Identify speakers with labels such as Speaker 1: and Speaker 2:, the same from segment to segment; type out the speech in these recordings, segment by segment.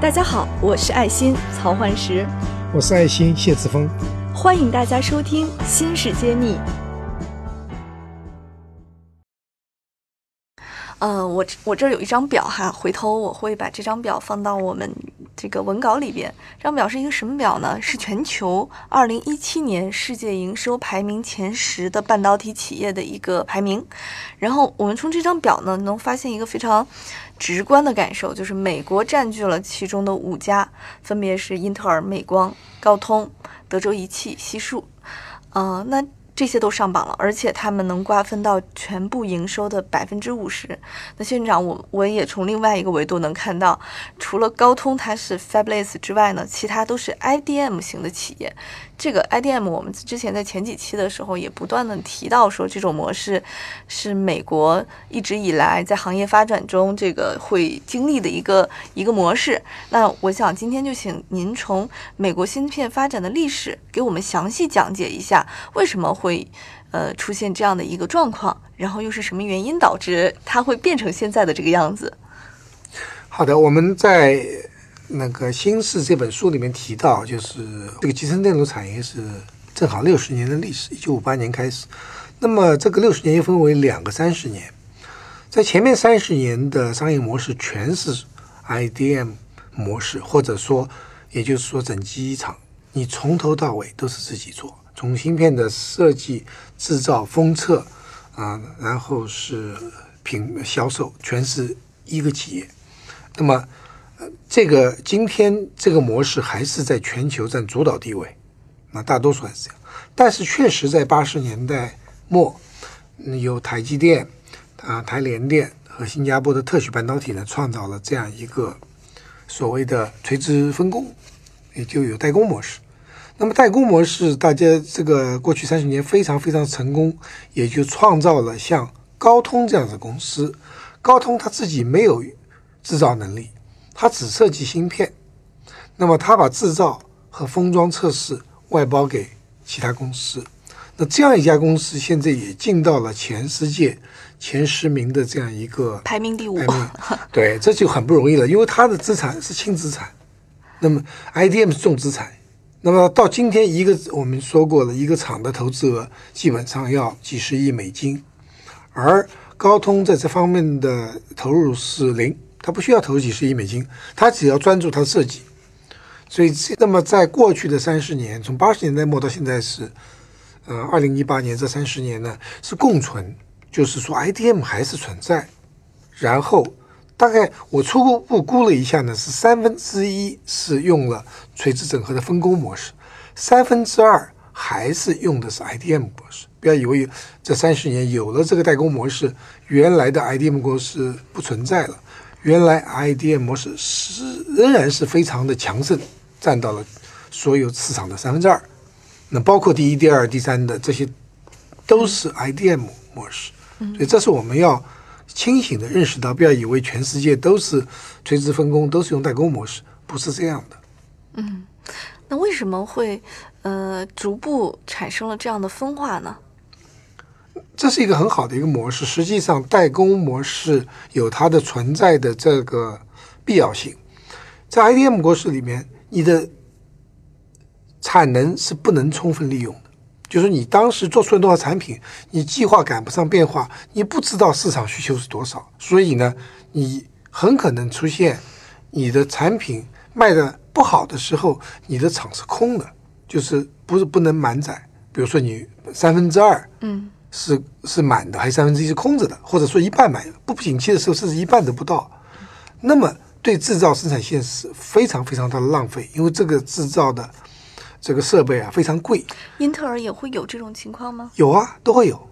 Speaker 1: 大家好，我是爱心曹焕石，
Speaker 2: 我是爱心谢志峰，
Speaker 1: 欢迎大家收听《新事揭秘》。呃，我我这儿有一张表哈，回头我会把这张表放到我们这个文稿里边。这张表是一个什么表呢？是全球二零一七年世界营收排名前十的半导体企业的一个排名。然后我们从这张表呢，能发现一个非常直观的感受，就是美国占据了其中的五家，分别是英特尔、美光、高通、德州仪器、西数。呃，那。这些都上榜了，而且他们能瓜分到全部营收的百分之五十。那县长，我我也从另外一个维度能看到，除了高通它是 Fabless 之外呢，其他都是 IDM 型的企业。这个 IDM 我们之前在前几期的时候也不断的提到说，这种模式是美国一直以来在行业发展中这个会经历的一个一个模式。那我想今天就请您从美国芯片发展的历史给我们详细讲解一下，为什么会呃出现这样的一个状况，然后又是什么原因导致它会变成现在的这个样子？
Speaker 2: 好的，我们在。那个《新式》这本书里面提到，就是这个集成电路产业是正好六十年的历史，一九五八年开始。那么这个六十年又分为两个三十年，在前面三十年的商业模式全是 IDM 模式，或者说，也就是说整机厂你从头到尾都是自己做，从芯片的设计、制造、封测啊，然后是品销售，全是一个企业。那么这个今天这个模式还是在全球占主导地位，那大多数还是这样。但是确实在八十年代末，有台积电、啊台联电和新加坡的特许半导体呢，创造了这样一个所谓的垂直分工，也就有代工模式。那么代工模式，大家这个过去三十年非常非常成功，也就创造了像高通这样的公司。高通它自己没有制造能力。他只设计芯片，那么他把制造和封装测试外包给其他公司，那这样一家公司现在也进到了全世界前十名的这样一个
Speaker 1: 排名第五，
Speaker 2: 对，这就很不容易了，因为它的资产是轻资产，那么 IDM 是重资产，那么到今天一个我们说过了一个厂的投资额基本上要几十亿美金，而高通在这方面的投入是零。他不需要投几十亿美金，他只要专注他的设计。所以，那么在过去的三十年，从八十年代末到现在是，呃，二零一八年这三十年呢是共存，就是说 IDM 还是存在。然后，大概我初步估了一下呢，是三分之一是用了垂直整合的分工模式，三分之二还是用的是 IDM 模式。不要以为这三十年有了这个代工模式，原来的 IDM 模式不存在了。原来 IDM 模式是仍然是非常的强盛，占到了所有市场的三分之二。那包括第一、第二、第三的这些，都是 IDM 模式。所以这是我们要清醒的认识到，不要以为全世界都是垂直分工，都是用代工模式，不是这样的。
Speaker 1: 嗯，那为什么会呃逐步产生了这样的分化呢？
Speaker 2: 这是一个很好的一个模式。实际上，代工模式有它的存在的这个必要性。在 IDM 模式里面，你的产能是不能充分利用的。就是你当时做出了多少产品，你计划赶不上变化，你不知道市场需求是多少，所以呢，你很可能出现你的产品卖的不好的时候，你的厂是空的，就是不是不能满载。比如说你三分之二，
Speaker 1: 嗯。
Speaker 2: 是是满的，还是三分之一是空着的，或者说一半满的，不景气的时候甚至一半都不到，那么对制造生产线是非常非常大的浪费，因为这个制造的这个设备啊非常贵。
Speaker 1: 英特尔也会有这种情况吗？
Speaker 2: 有啊，都会有。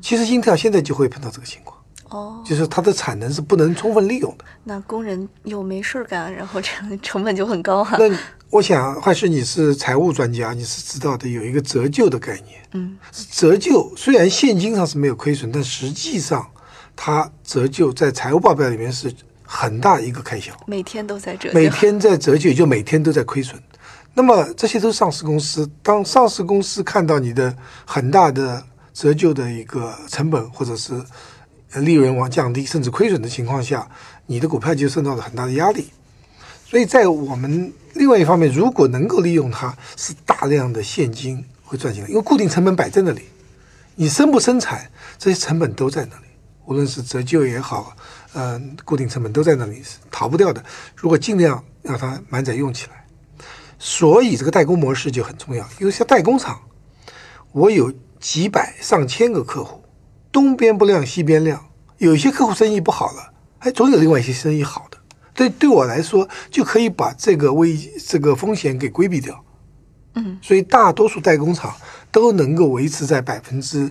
Speaker 2: 其实英特尔现在就会碰到这个情况，
Speaker 1: 哦，
Speaker 2: 就是它的产能是不能充分利用的。
Speaker 1: 那工人又没事儿干，然后这成本就很高哈。
Speaker 2: 那我想，还是你是财务专家，你是知道的，有一个折旧的概念。
Speaker 1: 嗯，
Speaker 2: 折旧虽然现金上是没有亏损，但实际上它折旧在财务报表里面是很大一个开销。
Speaker 1: 每天都在折，
Speaker 2: 每天在折旧，也就每天都在亏损。那么这些都是上市公司，当上市公司看到你的很大的折旧的一个成本，或者是利润往降低，甚至亏损的情况下，你的股票就受到了很大的压力。所以在我们另外一方面，如果能够利用它，是大量的现金会赚进来，因为固定成本摆在那里，你生不生产，这些成本都在那里，无论是折旧也好，嗯、固定成本都在那里，是逃不掉的。如果尽量让它满载用起来，所以这个代工模式就很重要。因为像代工厂，我有几百上千个客户，东边不亮西边亮，有些客户生意不好了，哎，总有另外一些生意好。对，对我来说就可以把这个危这个风险给规避掉。
Speaker 1: 嗯，
Speaker 2: 所以大多数代工厂都能够维持在百分之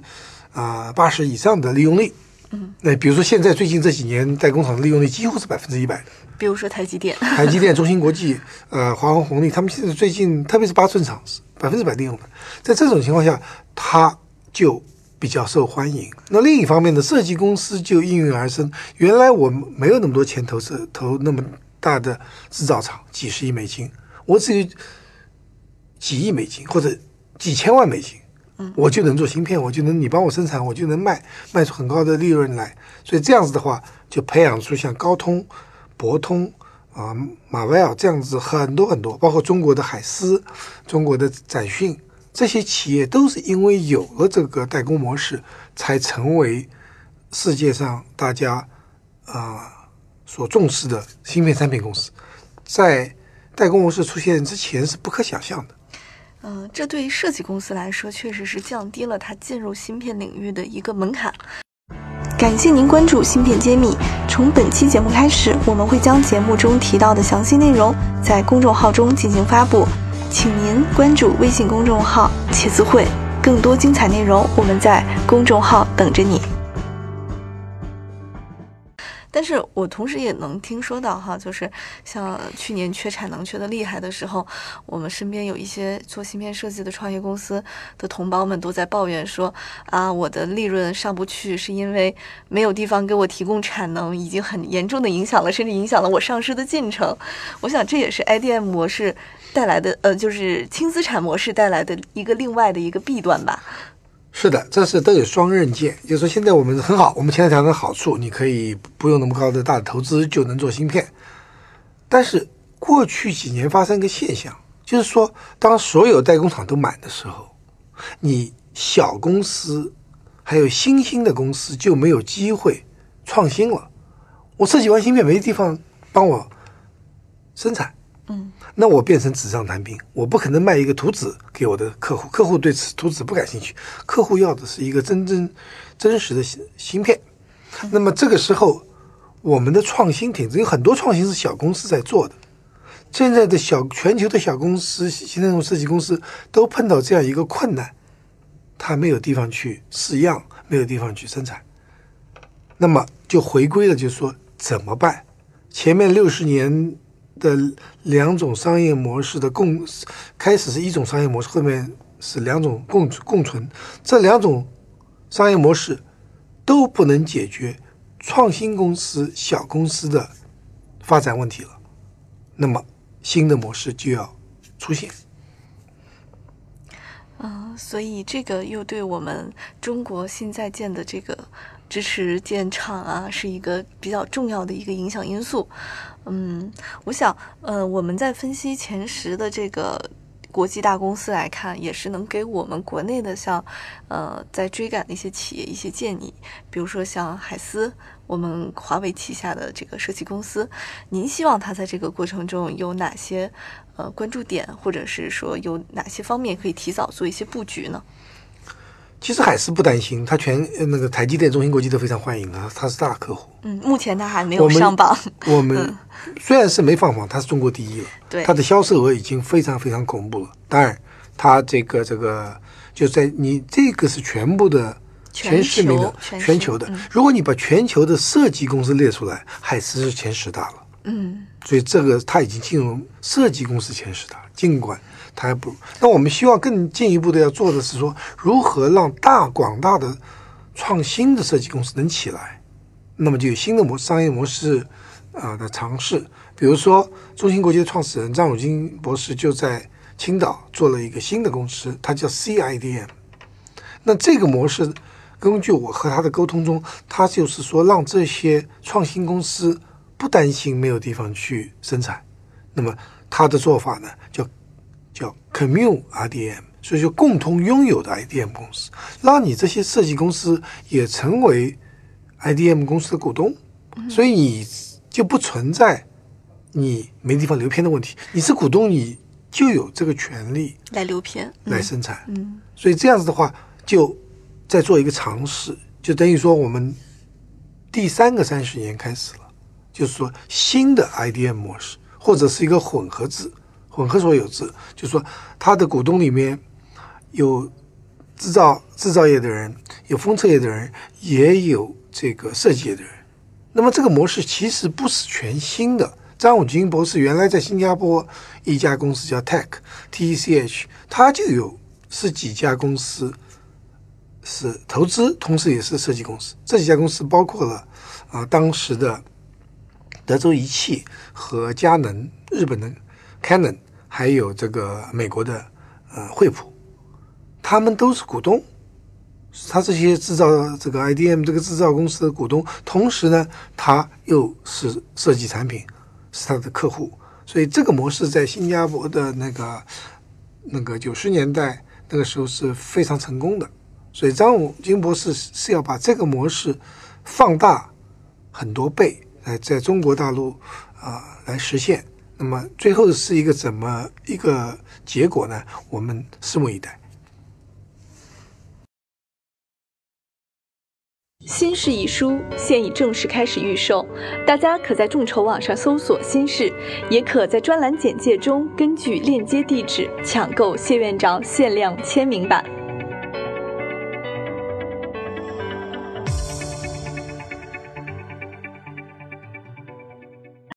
Speaker 2: 啊八十以上的利用率。
Speaker 1: 嗯，
Speaker 2: 那比如说现在最近这几年代工厂的利用率几乎是百分之一百的。
Speaker 1: 比如说台积电，
Speaker 2: 台积电、中芯国际、呃华虹红利，他们现在最近特别是八寸厂是百分之百利用的，在这种情况下，它就比较受欢迎。那另一方面呢，设计公司就应运而生。原来我没有那么多钱投资投那么大的制造厂，几十亿美金，我只有几亿美金或者几千万美金，我就能做芯片，我就能你帮我生产，我就能卖卖出很高的利润来。所以这样子的话，就培养出像高通、博通啊、马威尔这样子很多很多，包括中国的海思、中国的展讯这些企业，都是因为有了这个代工模式，才成为世界上大家啊、所重视的芯片产品公司。在代工模式出现之前是不可想象的。
Speaker 1: 嗯、这对于设计公司来说，确实是降低了它进入芯片领域的一个门槛。感谢您关注《芯片揭秘》。从本期节目开始，我们会将节目中提到的详细内容在公众号中进行发布，请您关注微信公众号“茄子会”，更多精彩内容我们在公众号等着你。但是我同时也能听说到哈，就是像去年缺产能缺的厉害的时候，我们身边有一些做芯片设计的创业公司的同胞们都在抱怨说啊，我的利润上不去，是因为没有地方给我提供产能，已经很严重的影响了，甚至影响了我上市的进程。我想这也是 IDM 模式带来的，呃，就是轻资产模式带来的一个另外的一个弊端吧。
Speaker 2: 是的，这是都有双刃剑。就是说，现在我们很好，我们前台条的好处，你可以不用那么高的大的投资就能做芯片。但是过去几年发生一个现象，就是说，当所有代工厂都满的时候，你小公司还有新兴的公司就没有机会创新了。我设计完芯片没地方帮我生产，那我变成纸上谈兵，我不可能卖一个图纸给我的客户，客户对此图纸不感兴趣，客户要的是一个真真真实的芯芯片。那么这个时候，我们的创新停滞，有很多创新是小公司在做的。现在的小全球的小公司、新那种设计公司都碰到这样一个困难，它没有地方去试样，没有地方去生产，那么就回归了，就是说怎么办？前面六十年的两种商业模式的共，开始是一种商业模式，后面是两种共共存，这两种商业模式都不能解决创新公司、小公司的发展问题了，那么新的模式就要出现。
Speaker 1: 嗯，所以这个又对我们中国新在建的这个支持建厂啊，是一个比较重要的一个影响因素。嗯，我想，呃，我们在分析前十的这个国际大公司来看，也是能给我们国内的像，呃，在追赶的一些企业一些建议，比如说像海思，我们华为旗下的这个设计公司，您希望它在这个过程中有哪些呃关注点，或者是说有哪些方面可以提早做一些布局呢？
Speaker 2: 其实海思不担心，它全呃那个台积电、中芯国际都非常欢迎啊，它是大客户。
Speaker 1: 嗯，目前它还没有上榜。
Speaker 2: 我们虽然是没放榜，它是中国第一了，
Speaker 1: 对
Speaker 2: 它的销售额已经非常非常恐怖了。当然，它这个这个就在你这个是全部的
Speaker 1: 全
Speaker 2: 前十名的
Speaker 1: 球全
Speaker 2: 全球的
Speaker 1: 嗯。
Speaker 2: 如果你把全球的设计公司列出来，海思是前十大了。
Speaker 1: 嗯
Speaker 2: 所以这个它已经进入设计公司前十大，尽管它还不如。那我们希望更进一步的要做的是说，如何让大广大的创新的设计公司能起来，那么就有新的模商业模式啊、的尝试。比如说，中芯国际的创始人张汝京博士就在青岛做了一个新的公司，它叫 CIDM。那这个模式，根据我和他的沟通中，他就是说让这些创新公司不担心没有地方去生产，那么他的做法呢，叫叫 commune IDM，所以就共同拥有的 IDM 公司，让你这些设计公司也成为 IDM 公司的股东，所以你就不存在你没地方留片的问题。你是股东，你就有这个权利
Speaker 1: 来留片，
Speaker 2: 来生产。
Speaker 1: 嗯
Speaker 2: 所以这样子的话，就在做一个尝试，就等于说我们第三个三十年开始了，就是说新的 IDM 模式，或者是一个混合制、混合所有制，就是说它的股东里面有制造制造业的人，有封测业的人，也有这个设计业的人。那么这个模式其实不是全新的。张永金博士原来在新加坡一家公司叫 Tech T E C H，他就有是几家公司是投资，同时也是设计公司。这几家公司包括了啊当时的德州仪器和佳能，日本的 Canon，还有这个美国的呃惠普，他们都是股东。他这些制造这个 IDM 这个制造公司的股东，同时呢，他又是设计产品，是他的客户，所以这个模式在新加坡的那个那个九十年代那个时候是非常成功的。所以张武金博士是要把这个模式放大很多倍，来在中国大陆啊、来实现。那么最后是一个怎么一个结果呢？我们拭目以待。
Speaker 1: 《新事》一书现已正式开始预售，大家可在众筹网上搜索“新事”，也可在专栏简介中根据链接地址抢购谢院长限量签名版。